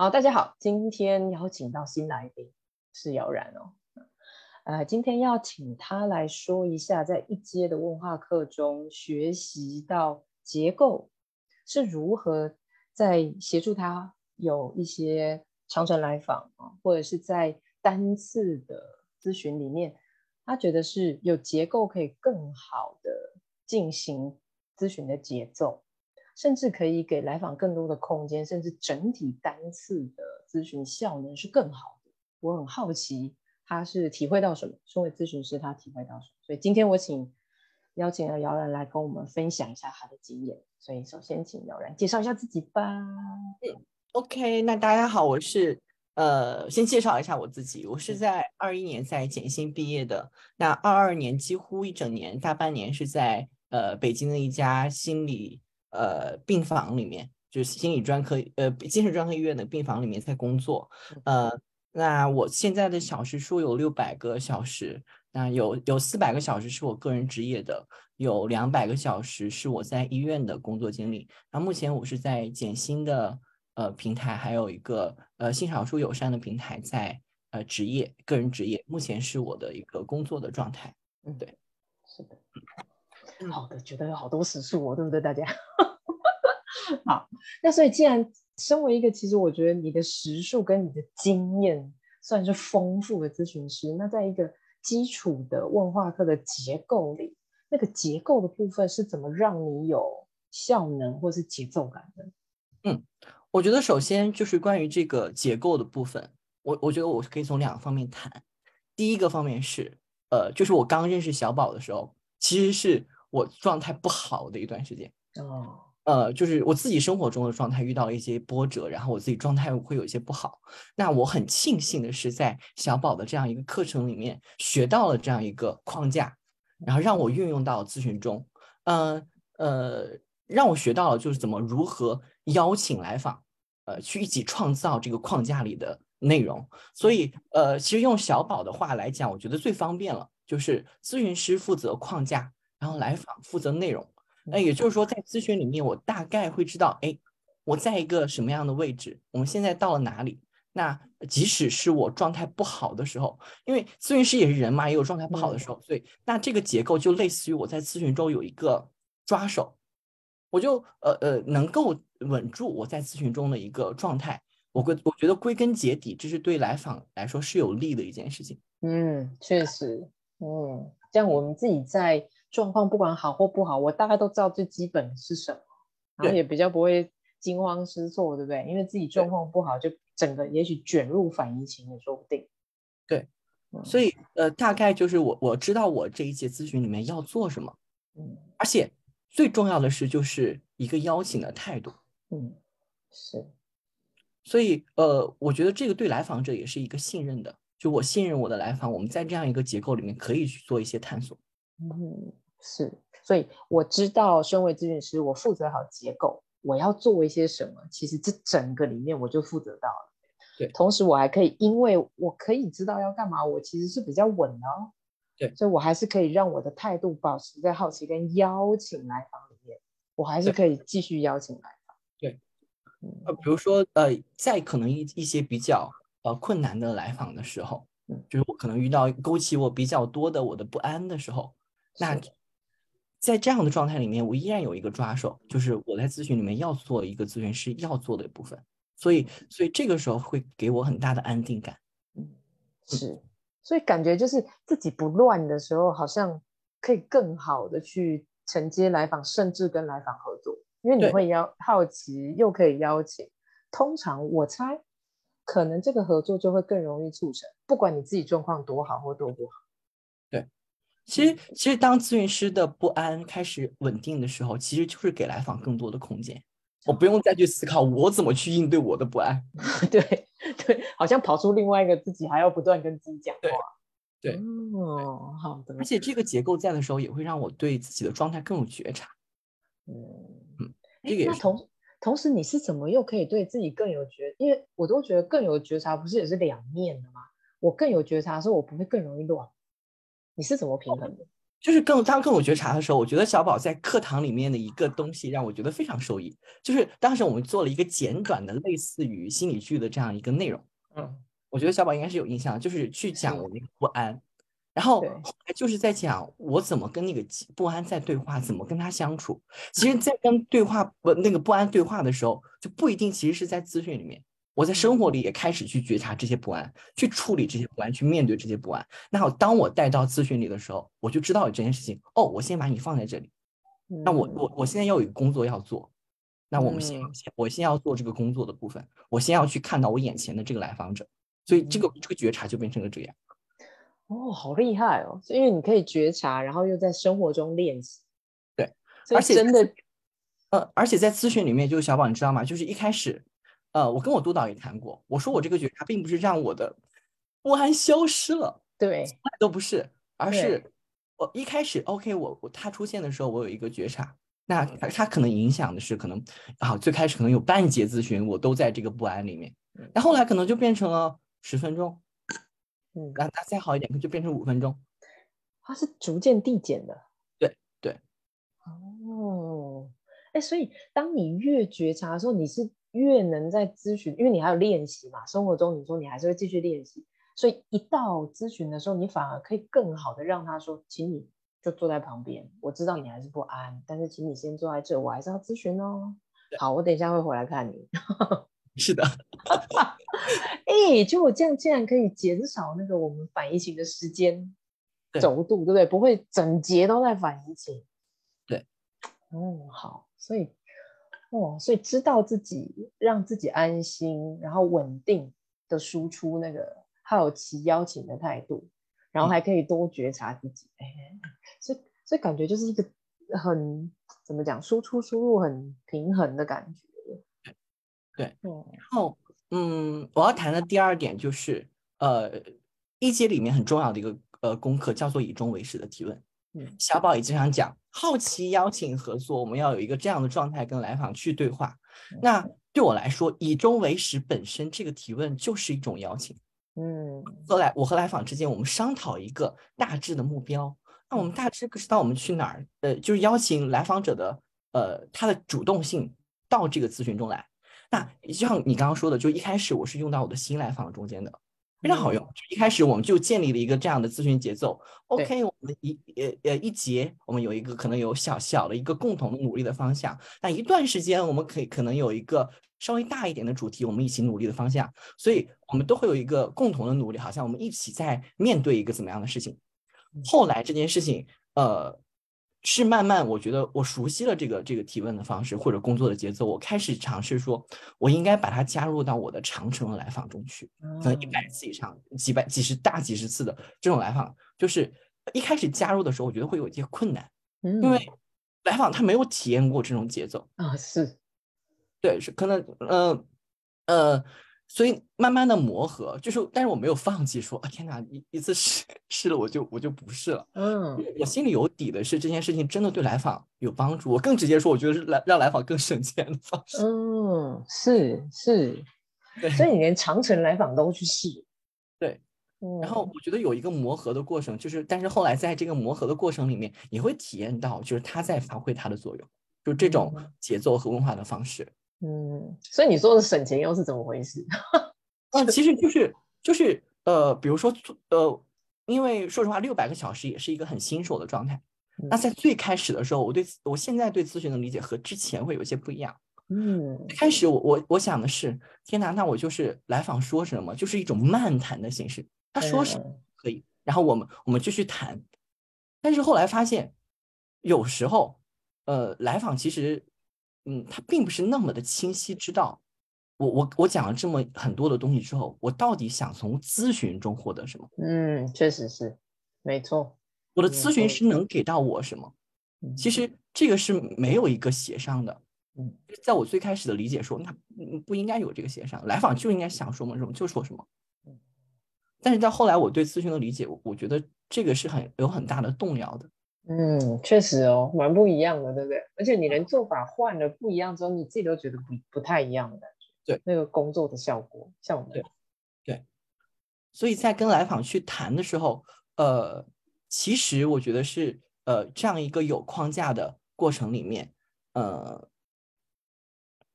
好，大家好，今天邀请到新来宾是姚然哦。呃，今天要请他来说一下，在一阶的问话课中学习到结构是如何在协助他有一些长程来访啊，或者是在单次的咨询里面，他觉得是有结构可以更好的进行咨询的节奏，甚至可以给来访更多的空间，甚至整体单次的咨询效能是更好的。我很好奇。他是体会到什么？身为咨询师，他体会到什么？所以今天我请邀请了姚然来跟我们分享一下他的经验。所以首先请姚然介绍一下自己吧。嗯，OK，那大家好，我是呃，先介绍一下我自己。我是在二一年在简心毕业的，那二二年几乎一整年大半年是在呃北京的一家心理呃病房里面，就是心理专科呃精神专科医院的病房里面在工作，呃。那我现在的小时数有六百个小时，那有有四百个小时是我个人职业的，有两百个小时是我在医院的工作经历。那目前我是在简心的呃平台，还有一个呃性少数友善的平台在呃职业个人职业，目前是我的一个工作的状态。嗯，对，是的，好的，觉得有好多时数哦，对不对，大家？好，那所以既然。身为一个，其实我觉得你的时数跟你的经验算是丰富的咨询师，那在一个基础的问话课的结构里，那个结构的部分是怎么让你有效能或是节奏感的？嗯，我觉得首先就是关于这个结构的部分，我我觉得我可以从两个方面谈。第一个方面是，呃，就是我刚认识小宝的时候，其实是我状态不好的一段时间。哦。呃，就是我自己生活中的状态遇到了一些波折，然后我自己状态会有一些不好。那我很庆幸的是，在小宝的这样一个课程里面学到了这样一个框架，然后让我运用到咨询中。嗯呃，让我学到了就是怎么如何邀请来访，呃，去一起创造这个框架里的内容。所以呃，其实用小宝的话来讲，我觉得最方便了，就是咨询师负责框架，然后来访负责内容。那也就是说，在咨询里面，我大概会知道，哎，我在一个什么样的位置，我们现在到了哪里？那即使是我状态不好的时候，因为咨询师也是人嘛，也有状态不好的时候，所以那这个结构就类似于我在咨询中有一个抓手，我就呃呃能够稳住我在咨询中的一个状态。我归我觉得归根结底，这是对来访来说是有利的一件事情。嗯，确实，嗯，这样我们自己在。状况不管好或不好，我大概都知道最基本是什么，然后也比较不会惊慌失措，对不对？因为自己状况不好，就整个也许卷入反疫情也说不定。对，所以呃，大概就是我我知道我这一节咨询里面要做什么，嗯，而且最重要的是就是一个邀请的态度，嗯，是，所以呃，我觉得这个对来访者也是一个信任的，就我信任我的来访，我们在这样一个结构里面可以去做一些探索。嗯，是，所以我知道，身为咨询师，我负责好结构，我要做一些什么，其实这整个里面我就负责到了。对，同时我还可以，因为我可以知道要干嘛，我其实是比较稳的哦。对，所以我还是可以让我的态度保持在好奇跟邀请来访里面，我还是可以继续邀请来访。对，呃，比如说，呃，在可能一一些比较呃困难的来访的时候，嗯，就是我可能遇到勾起我比较多的我的不安的时候。那在这样的状态里面，我依然有一个抓手，就是我在咨询里面要做一个咨询师要做的部分，所以，所以这个时候会给我很大的安定感。嗯，是，所以感觉就是自己不乱的时候，好像可以更好的去承接来访，甚至跟来访合作，因为你会邀好奇，又可以邀请。通常我猜，可能这个合作就会更容易促成，不管你自己状况多好或多不好。其实，其实当咨询师的不安开始稳定的时候，其实就是给来访更多的空间。我不用再去思考我怎么去应对我的不安。对 对，好像跑出另外一个自己，还要不断跟自己讲话。对，哦，好的。而且这个结构在的时候，也会让我对自己的状态更有觉察。嗯嗯，这个也是同同时，你是怎么又可以对自己更有觉？因为我都觉得更有觉察，不是也是两面的吗？我更有觉察，说我不会更容易乱。你是怎么平衡的？就是更当跟我觉察的时候，我觉得小宝在课堂里面的一个东西让我觉得非常受益，就是当时我们做了一个简短的类似于心理剧的这样一个内容，嗯，我觉得小宝应该是有印象，就是去讲我那个不安，然后后来就是在讲我怎么跟那个不安在对话，怎么跟他相处。其实，在跟对话不那个不安对话的时候，就不一定其实是在咨询里面，我在生活里也开始去觉察这些不安，去处理这些不安，去面对这些不安。那好，当我带到咨询里的时候，我就知道有这件事情。哦，我先把你放在这里。那我我我现在要有一个工作要做，那我们先我先要做这个工作的部分，我先要去看到我眼前的这个来访者，所以这个这个觉察就变成了这样。哦，好厉害哦！因为你可以觉察，然后又在生活中练习。对，而且真的，呃，而且在咨询里面，就是小宝，你知道吗？就是一开始，呃，我跟我督导也谈过，我说我这个觉察并不是让我的不安消失了，对，都不是，而是我一开始 OK，我我他出现的时候，我有一个觉察，那他他可能影响的是可能啊，最开始可能有半节咨询，我都在这个不安里面，那后来可能就变成了十分钟，嗯，那那再好一点，可能就变成五分钟，它是逐渐递减的。对对，哦，哎，所以当你越觉察的时候，你是越能在咨询，因为你还有练习嘛。生活中你说你还是会继续练习，所以一到咨询的时候，你反而可以更好的让他说，请你就坐在旁边，我知道你还是不安，但是请你先坐在这，我还是要咨询哦。好，我等一下会回来看你。是的，哎，就我这样竟然可以减少那个我们反移情的时间轴度，对不对？不会整节都在反移情。对，嗯，好，所以哦，所以知道自己让自己安心，然后稳定的输出那个好奇邀请的态度，然后嗯还可以多觉察自己。哎，所以所以感觉就是一个很怎么讲，输出输入很平衡的感觉。对，嗯然后，嗯，我要谈的第二点就是，呃，一阶里面很重要的一个呃功课叫做以终为始的提问。嗯小宝也经常讲，好奇邀请合作，我们要有一个这样的状态跟来访去对话。那对我来说，以终为始本身这个提问就是一种邀请。嗯后来我和来访之间，我们商讨一个大致的目标。那我们大致知道我们去哪儿，呃，就是邀请来访者的呃他的主动性到这个咨询中来。那就像你刚刚说的，就一开始我是用到我的新来访中间的，非常好用。就一开始我们就建立了一个这样的咨询节奏。OK，我们一呃呃一节我们有一个可能有小小的一个共同的努力的方向。那一段时间我们可以可能有一个稍微大一点的主题，我们一起努力的方向。所以我们都会有一个共同的努力，好像我们一起在面对一个怎么样的事情。后来这件事情，呃，是慢慢我觉得我熟悉了这个这个提问的方式或者工作的节奏，我开始尝试说，我应该把它加入到我的长程的来访中去，可能一百次以上、几百、几十大几十次的这种来访，就是一开始加入的时候，我觉得会有一些困难，嗯，因为来访他没有体验过这种节奏。啊是。对，是可能，呃，呃，所以慢慢的磨合，就是，但是我没有放弃说，啊天哪，一一次试 试了，我就我就不试了。嗯我心里有底的是这件事情真的对来访有帮助。我更直接说，我觉得是来让来访更省钱的方式。嗯是是，对，所以你连长城来访都去试，对，嗯，然后我觉得有一个磨合的过程，就是，但是后来在这个磨合的过程里面，你会体验到，就是他在发挥他的作用，就这种嗯节奏和文化的方式。嗯，所以你说的省钱又是怎么回事？呃，其实就是就是呃，比如说呃，因为说实话，六百个小时也是一个很新手的状态。那在最开始的时候，我对我现在对咨询的理解和之前会有些不一样。嗯最开始我我我想的是，天哪，那我就是来访说什么，就是一种漫谈的形式，他说什么嗯可以，然后我们我们继续谈。但是后来发现，有时候呃，来访其实嗯，他并不是那么的清晰知道。我我我讲了这么很多的东西之后，我到底想从咨询中获得什么？嗯，确实是，没错。我的咨询错师能给到我什么？其嗯实这个是没有一个协商的。嗯，在我最开始的理解说，那嗯不应该有这个协商，来访就应该想说什么就说什么嗯。但是到后来，我对咨询的理解，我我觉得这个是很有很大的动摇的。嗯，确实哦，蛮不一样的，对不对？而且你连做法换了不一样之后，你自己都觉得不不太一样的感觉。对，那个工作的效果，像我们对所以在跟来访去谈的时候，呃，其实我觉得是呃这样一个有框架的过程里面，呃，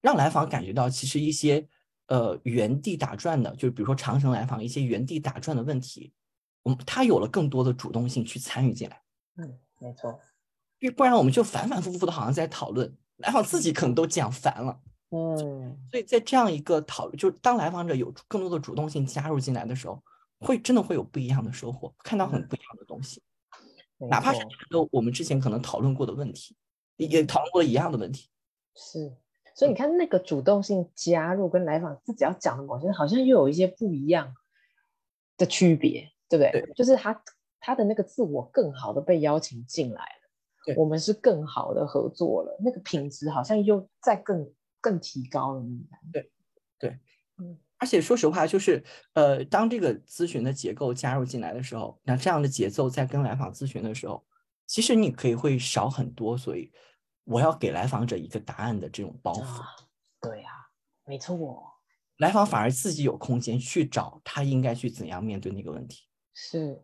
让来访感觉到其实一些呃原地打转的，就是比如说长城来访一些原地打转的问题，我们他有了更多的主动性去参与进来。嗯，没错。因为不然我们就反反复复的好像在讨论，来访自己可能都讲烦了。嗯，所以在这样一个讨论，就是当来访者有更多的主动性加入进来的时候，会真的会有不一样的收获，看到很不一样的东西，哪怕是都我们之前可能讨论过的问题，也讨论过一样的问题。是，所以你看那个主动性加入跟来访自己要讲的某些，好像又有一些不一样的区别，对不对？对，就是他他的那个自我更好的被邀请进来了，我们是更好的合作了，那个品质好像又再更。更提高了，对，对，嗯，而且说实话，就是呃，当这个咨询的结构加入进来的时候，那这样的节奏在跟来访咨询的时候，其实你可以会少很多。所以我要给来访者一个答案的这种包袱，对呀，没错，来访反而自己有空间去找他应该去怎样面对那个问题。是，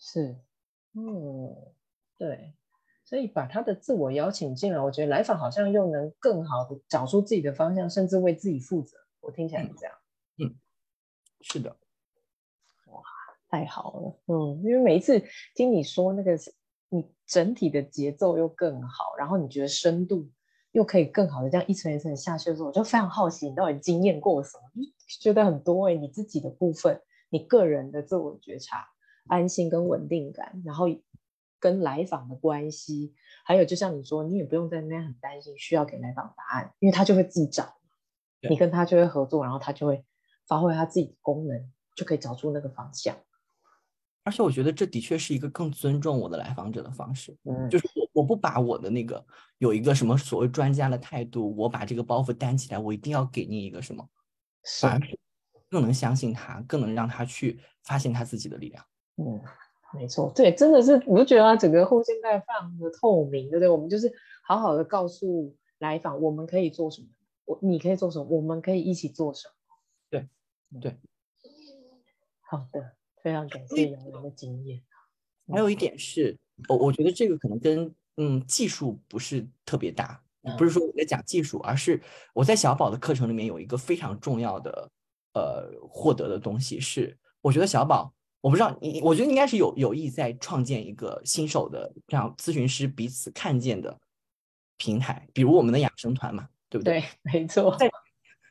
是，嗯，对。所以把他的自我邀请进来，我觉得来访好像又能更好的找出自己的方向，甚至为自己负责。我听起来是这样。嗯，是的。哇，太好了。嗯，因为每一次听你说那个，你整体的节奏又更好，然后你觉得深度又可以更好的这样一层一层下去的时候，我就非常好奇你到底经验过什么？觉得很多哎，你自己的部分，你个人的自我觉察、安心跟稳定感，然后。跟来访的关系，还有就像你说，你也不用在那边很担心需要给来访答案，因为他就会自己找，你跟他就会合作，然后他就会发挥他自己的功能，就可以找出那个方向。而且我觉得这的确是一个更尊重我的来访者的方式，嗯，就是我我不把我的那个有一个什么所谓专家的态度，我把这个包袱担起来，我一定要给你一个什么，反而更能相信他，更能让他去发现他自己的力量，嗯。没错，对，真的是，我就觉得它整个后现代非常的透明，对不对？我们就是好好的告诉来访，我们可以做什么，我你可以做什么，我们可以一起做什么。对，对，好的，非常感谢杨洋的经验。还有一点是，我我觉得这个可能跟嗯技术不是特别大，不是说我在讲技术，而是我在小宝的课程里面有一个非常重要的呃获得的东西是，我觉得小宝。我不知道你，我觉得应该是有有意在创建一个新手的这样咨询师彼此看见的平台，比如我们的养生团嘛，对不对？对，没错。在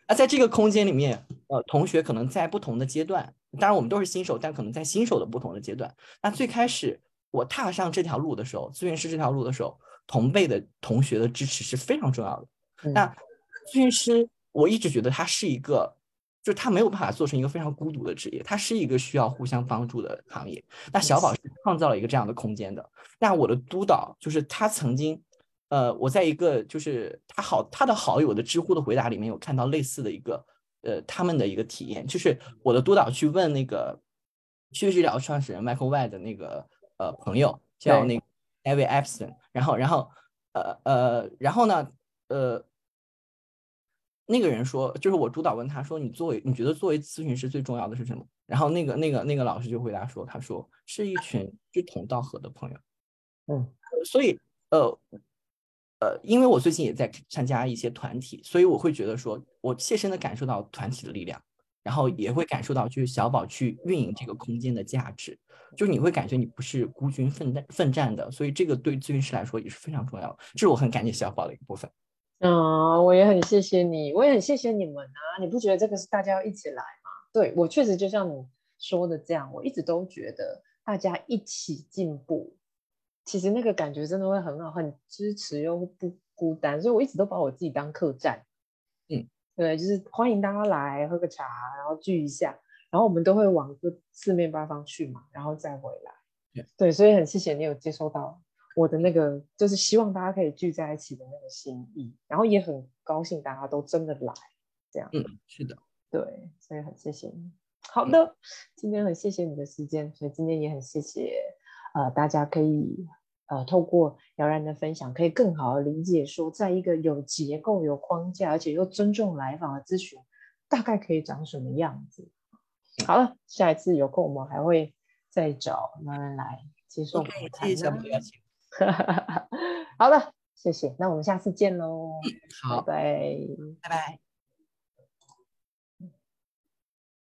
啊，在这个空间里面，呃，同学可能在不同的阶段，当然我们都是新手，但可能在新手的不同的阶段。那最开始我踏上这条路的时候，咨询师这条路的时候，同辈的同学的支持是非常重要的。那咨询师，我一直觉得他是一个。就他没有办法做成一个非常孤独的职业，他是一个需要互相帮助的行业。那小宝是创造了一个这样的空间的。那我的督导就是他曾经，呃，我在一个就是他好他的好友的知乎的回答里面有看到类似的一个，呃，他们的一个体验，就是我的督导去问那个趣治疗创始人 Michael Y 的那个呃朋友叫那 David Epstein，然后然后呃呃然后呢呃。那个人说，就是我主导问他说：“你作为你觉得作为咨询师最重要的是什么？”然后那个那个那个老师就回答说：“他说是一群志同道合的朋友。”嗯，所以呃呃，因为我最近也在参加一些团体，所以我会觉得说，我切身的感受到团体的力量，然后也会感受到就是小宝去运营这个空间的价值，就是你会感觉你不是孤军奋战奋战的，所以这个对咨询师来说也是非常重要的，这是我很感谢小宝的一个部分。啊，我也很谢谢你，我也很谢谢你们啊！你不觉得这个是大家要一起来吗？对我确实就像你说的这样，我一直都觉得大家一起进步，其实那个感觉真的会很好，很支持又不孤单，所以我一直都把我自己当客栈。嗯，对，就是欢迎大家来喝个茶，然后聚一下，然后我们都会往各四面八方去嘛，然后再回来。对，所以很谢谢你有接收到。我的那个就是希望大家可以聚在一起的那个心意，然后也很高兴大家都真的来，这样。嗯，是的，对，所以很谢谢你。好的，今天很谢谢你的时间，所以今天也很谢谢呃大家可以呃透过姚然的分享，可以更好的理解说，在一个有结构、有框架，而且又尊重来访的咨询，大概可以长什么样子。好了，下一次有空我们还会再找姚然来接受访谈。谢谢小朋友邀请。好的，谢谢，那我们下次见喽，好，拜拜。拜拜。